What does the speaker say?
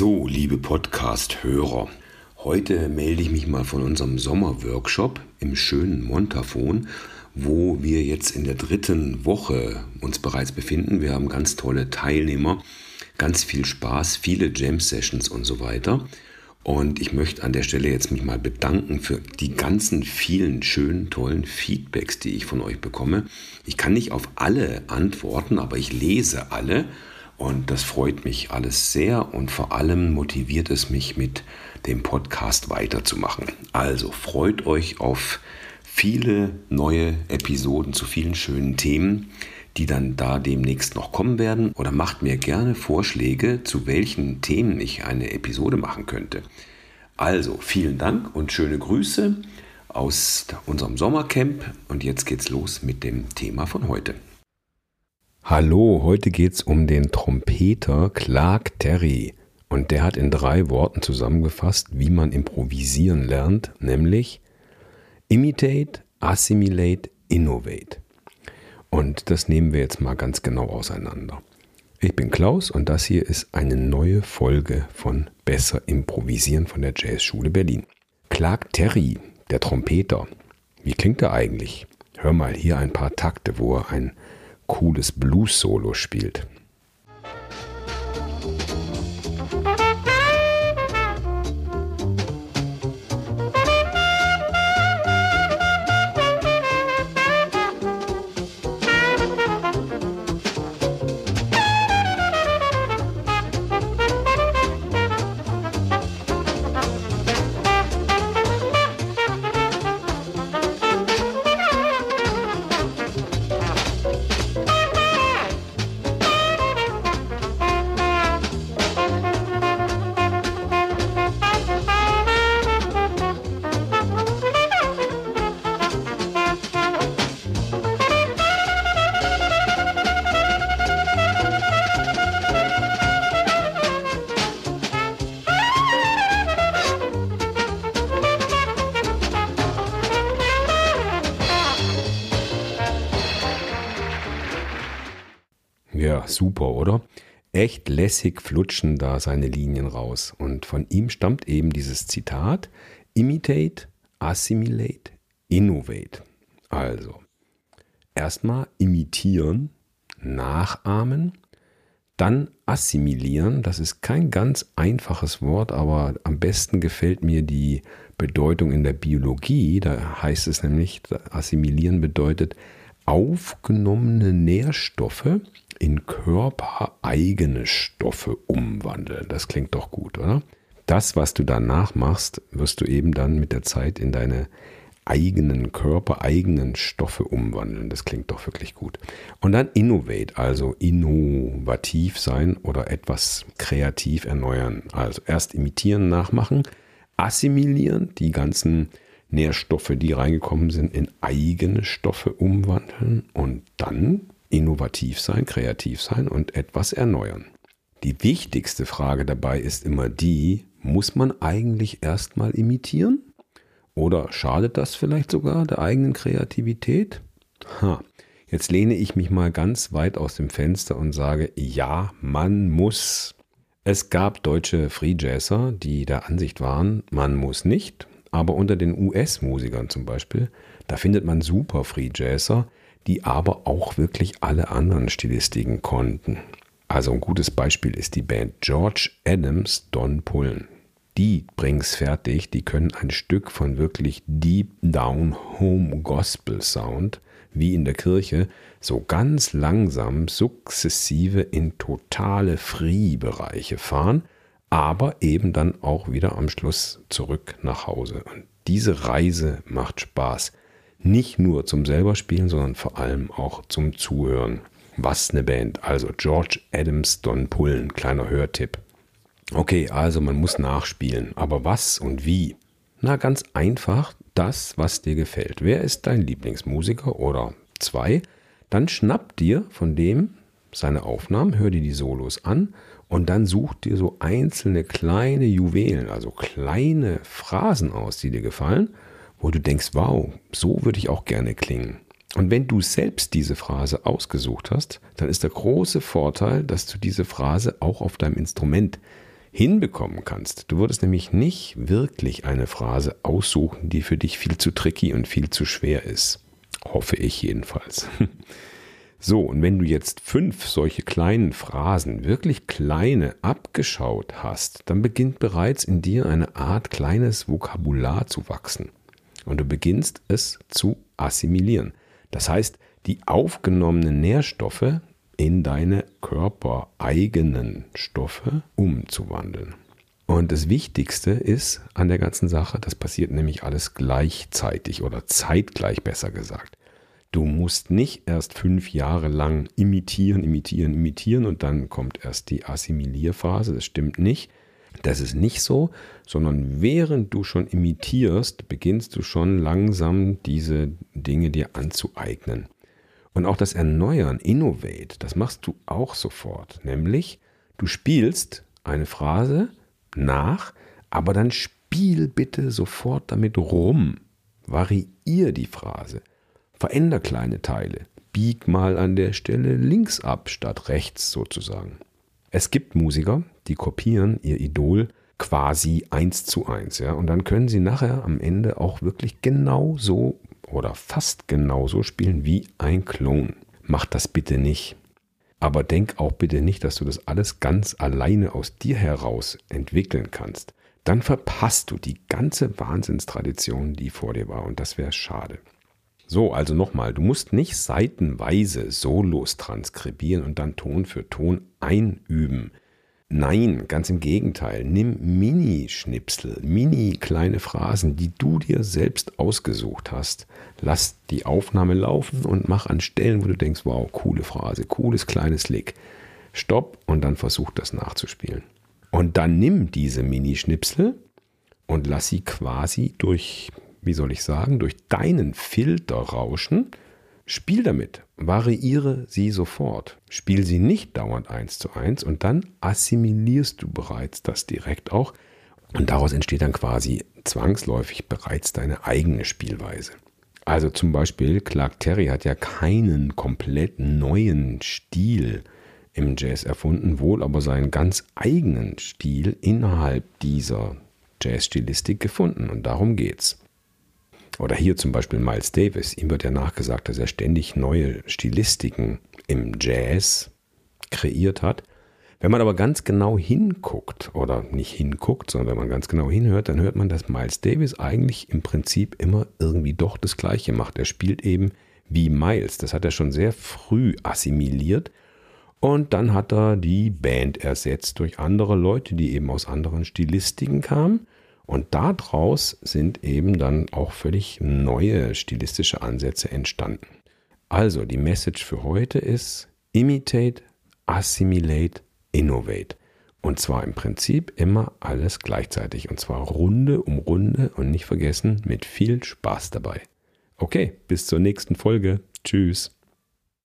So, liebe Podcast-Hörer, heute melde ich mich mal von unserem Sommerworkshop im schönen Montafon, wo wir jetzt in der dritten Woche uns bereits befinden. Wir haben ganz tolle Teilnehmer, ganz viel Spaß, viele Jam-Sessions und so weiter. Und ich möchte an der Stelle jetzt mich mal bedanken für die ganzen vielen schönen, tollen Feedbacks, die ich von euch bekomme. Ich kann nicht auf alle antworten, aber ich lese alle und das freut mich alles sehr und vor allem motiviert es mich mit dem Podcast weiterzumachen. Also freut euch auf viele neue Episoden zu vielen schönen Themen, die dann da demnächst noch kommen werden. Oder macht mir gerne Vorschläge, zu welchen Themen ich eine Episode machen könnte. Also vielen Dank und schöne Grüße aus unserem Sommercamp. Und jetzt geht's los mit dem Thema von heute. Hallo, heute geht's um den Trompeter Clark Terry. Und der hat in drei Worten zusammengefasst, wie man improvisieren lernt, nämlich Imitate, Assimilate, Innovate. Und das nehmen wir jetzt mal ganz genau auseinander. Ich bin Klaus und das hier ist eine neue Folge von Besser Improvisieren von der Jazzschule Berlin. Clark Terry, der Trompeter. Wie klingt er eigentlich? Hör mal hier ein paar Takte, wo er ein cooles Blues-Solo spielt. Ja, super, oder? Echt lässig flutschen da seine Linien raus. Und von ihm stammt eben dieses Zitat: Imitate, assimilate, innovate. Also, erstmal imitieren, nachahmen, dann assimilieren. Das ist kein ganz einfaches Wort, aber am besten gefällt mir die Bedeutung in der Biologie. Da heißt es nämlich, assimilieren bedeutet aufgenommene Nährstoffe in körpereigene Stoffe umwandeln. Das klingt doch gut, oder? Das, was du danach machst, wirst du eben dann mit der Zeit in deine eigenen körpereigenen Stoffe umwandeln. Das klingt doch wirklich gut. Und dann innovate, also innovativ sein oder etwas kreativ erneuern. Also erst imitieren, nachmachen, assimilieren, die ganzen Nährstoffe, die reingekommen sind, in eigene Stoffe umwandeln und dann innovativ sein, kreativ sein und etwas erneuern. Die wichtigste Frage dabei ist immer die, muss man eigentlich erstmal imitieren? Oder schadet das vielleicht sogar der eigenen Kreativität? Ha, jetzt lehne ich mich mal ganz weit aus dem Fenster und sage, ja, man muss. Es gab deutsche Freejazzer, die der Ansicht waren, man muss nicht, aber unter den US-Musikern zum Beispiel, da findet man super Freejazzer, die aber auch wirklich alle anderen Stilistiken konnten. Also ein gutes Beispiel ist die Band George Adams Don Pullen. Die bringen's fertig, die können ein Stück von wirklich Deep Down Home Gospel Sound, wie in der Kirche, so ganz langsam sukzessive in totale Free-Bereiche fahren, aber eben dann auch wieder am Schluss zurück nach Hause. Und diese Reise macht Spaß. Nicht nur zum selber spielen, sondern vor allem auch zum Zuhören. Was eine Band. Also George Adams Don Pullen, kleiner Hörtipp. Okay, also man muss nachspielen. Aber was und wie? Na, ganz einfach das, was dir gefällt. Wer ist dein Lieblingsmusiker oder zwei? Dann schnapp dir von dem seine Aufnahmen, hör dir die Solos an und dann such dir so einzelne kleine Juwelen, also kleine Phrasen aus, die dir gefallen wo du denkst, wow, so würde ich auch gerne klingen. Und wenn du selbst diese Phrase ausgesucht hast, dann ist der große Vorteil, dass du diese Phrase auch auf deinem Instrument hinbekommen kannst. Du würdest nämlich nicht wirklich eine Phrase aussuchen, die für dich viel zu tricky und viel zu schwer ist. Hoffe ich jedenfalls. So, und wenn du jetzt fünf solche kleinen Phrasen, wirklich kleine, abgeschaut hast, dann beginnt bereits in dir eine Art kleines Vokabular zu wachsen. Und du beginnst es zu assimilieren. Das heißt, die aufgenommenen Nährstoffe in deine körpereigenen Stoffe umzuwandeln. Und das Wichtigste ist an der ganzen Sache, das passiert nämlich alles gleichzeitig oder zeitgleich besser gesagt. Du musst nicht erst fünf Jahre lang imitieren, imitieren, imitieren und dann kommt erst die Assimilierphase. Das stimmt nicht. Das ist nicht so, sondern während du schon imitierst, beginnst du schon langsam diese Dinge dir anzueignen. Und auch das Erneuern, Innovate, das machst du auch sofort. Nämlich, du spielst eine Phrase nach, aber dann spiel bitte sofort damit rum. Variier die Phrase. Veränder kleine Teile. Bieg mal an der Stelle links ab statt rechts sozusagen. Es gibt Musiker, die kopieren ihr Idol quasi eins zu eins, ja, und dann können sie nachher am Ende auch wirklich genau so oder fast genauso spielen wie ein Klon. Mach das bitte nicht. Aber denk auch bitte nicht, dass du das alles ganz alleine aus dir heraus entwickeln kannst. Dann verpasst du die ganze Wahnsinnstradition, die vor dir war, und das wäre schade. So, also nochmal, du musst nicht seitenweise Solos transkribieren und dann Ton für Ton einüben. Nein, ganz im Gegenteil. Nimm Mini-Schnipsel, mini-kleine Phrasen, die du dir selbst ausgesucht hast. Lass die Aufnahme laufen und mach an Stellen, wo du denkst, wow, coole Phrase, cooles kleines Lick. Stopp und dann versuch das nachzuspielen. Und dann nimm diese Mini-Schnipsel und lass sie quasi durch wie soll ich sagen, durch deinen Filter rauschen, spiel damit, variiere sie sofort. Spiel sie nicht dauernd eins zu eins und dann assimilierst du bereits das direkt auch und daraus entsteht dann quasi zwangsläufig bereits deine eigene Spielweise. Also zum Beispiel Clark Terry hat ja keinen komplett neuen Stil im Jazz erfunden, wohl aber seinen ganz eigenen Stil innerhalb dieser Jazzstilistik gefunden und darum geht's. Oder hier zum Beispiel Miles Davis. Ihm wird ja nachgesagt, dass er ständig neue Stilistiken im Jazz kreiert hat. Wenn man aber ganz genau hinguckt, oder nicht hinguckt, sondern wenn man ganz genau hinhört, dann hört man, dass Miles Davis eigentlich im Prinzip immer irgendwie doch das Gleiche macht. Er spielt eben wie Miles. Das hat er schon sehr früh assimiliert. Und dann hat er die Band ersetzt durch andere Leute, die eben aus anderen Stilistiken kamen. Und daraus sind eben dann auch völlig neue stilistische Ansätze entstanden. Also die Message für heute ist imitate, assimilate, innovate. Und zwar im Prinzip immer alles gleichzeitig. Und zwar Runde um Runde und nicht vergessen mit viel Spaß dabei. Okay, bis zur nächsten Folge. Tschüss.